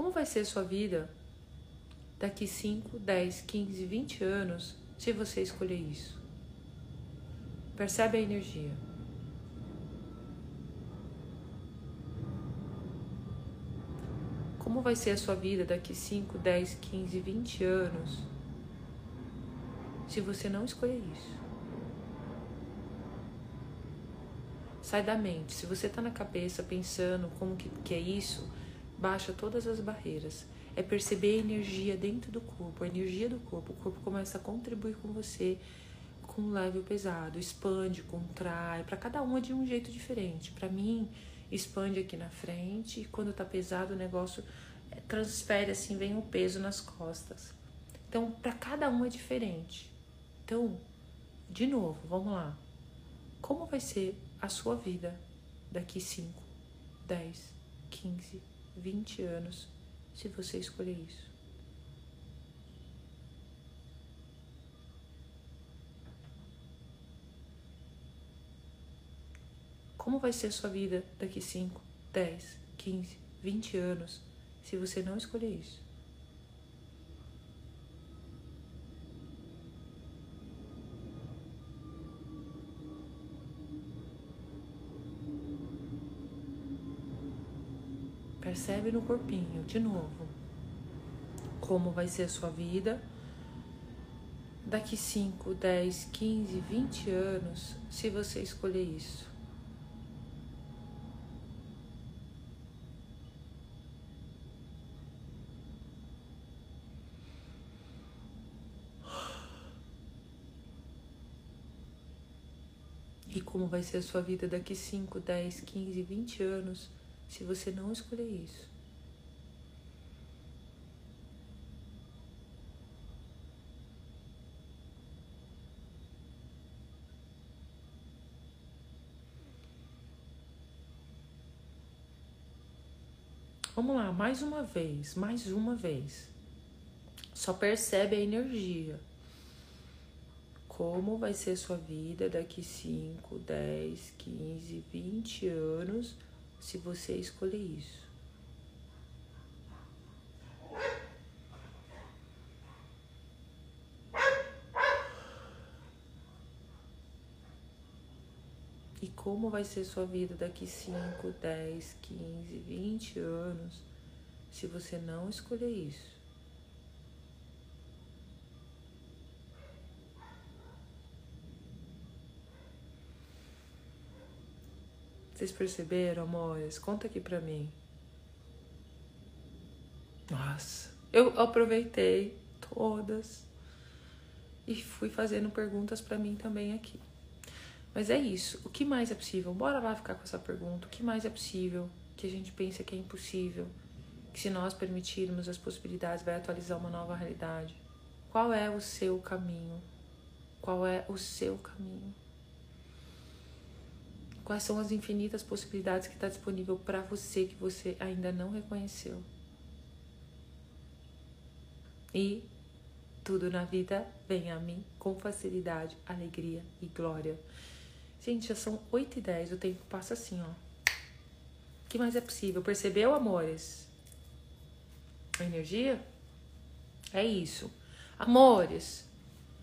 Como vai ser sua vida daqui 5, 10, 15, 20 anos se você escolher isso? Percebe a energia. Como vai ser a sua vida daqui 5, 10, 15, 20 anos se você não escolher isso? Sai da mente. Se você está na cabeça pensando como que, que é isso, baixa todas as barreiras. É perceber a energia dentro do corpo, a energia do corpo. O corpo começa a contribuir com você com leve ou pesado, expande, contrai. Para cada um é de um jeito diferente. Para mim, expande aqui na frente e quando tá pesado o negócio é, transfere assim, vem o peso nas costas. Então, para cada um é diferente. Então, de novo, vamos lá. Como vai ser a sua vida daqui 5, 10, 15, 20 anos, se você escolher isso. Como vai ser a sua vida daqui 5, 10, 15, 20 anos se você não escolher isso? percebe no corpinho, de novo, como vai ser a sua vida? Daqui 5, 10, 15, 20 anos, se você escolher isso. E como vai ser a sua vida daqui 5, 10, 15, 20 anos? Se você não escolher isso? Vamos lá, mais uma vez, mais uma vez. Só percebe a energia. Como vai ser sua vida daqui 5, 10, 15, 20 anos se você escolher isso. E como vai ser sua vida daqui 5, 10, 15, 20 anos se você não escolher isso? Vocês perceberam, amores? Conta aqui pra mim. Nossa, eu aproveitei todas e fui fazendo perguntas para mim também aqui. Mas é isso. O que mais é possível? Bora lá ficar com essa pergunta. O que mais é possível que a gente pensa que é impossível? Que se nós permitirmos as possibilidades, vai atualizar uma nova realidade. Qual é o seu caminho? Qual é o seu caminho? Quais são as infinitas possibilidades que está disponível para você que você ainda não reconheceu? E tudo na vida vem a mim com facilidade, alegria e glória. Gente, já são 8 e 10, o tempo passa assim, ó. O que mais é possível? Percebeu, amores? A energia? É isso. Amores,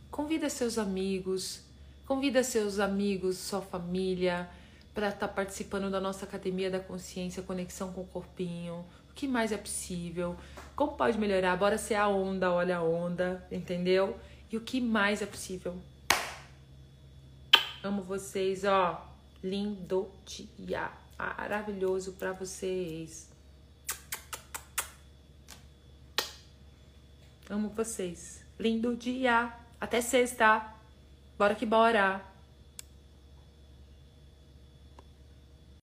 convida seus amigos, convida seus amigos, sua família, para estar tá participando da nossa Academia da Consciência, Conexão com o Corpinho. O que mais é possível? Como pode melhorar? Bora ser a onda, olha a onda, entendeu? E o que mais é possível? Amo vocês, ó. Lindo dia. Maravilhoso para vocês. Amo vocês. Lindo dia. Até sexta. Bora que bora.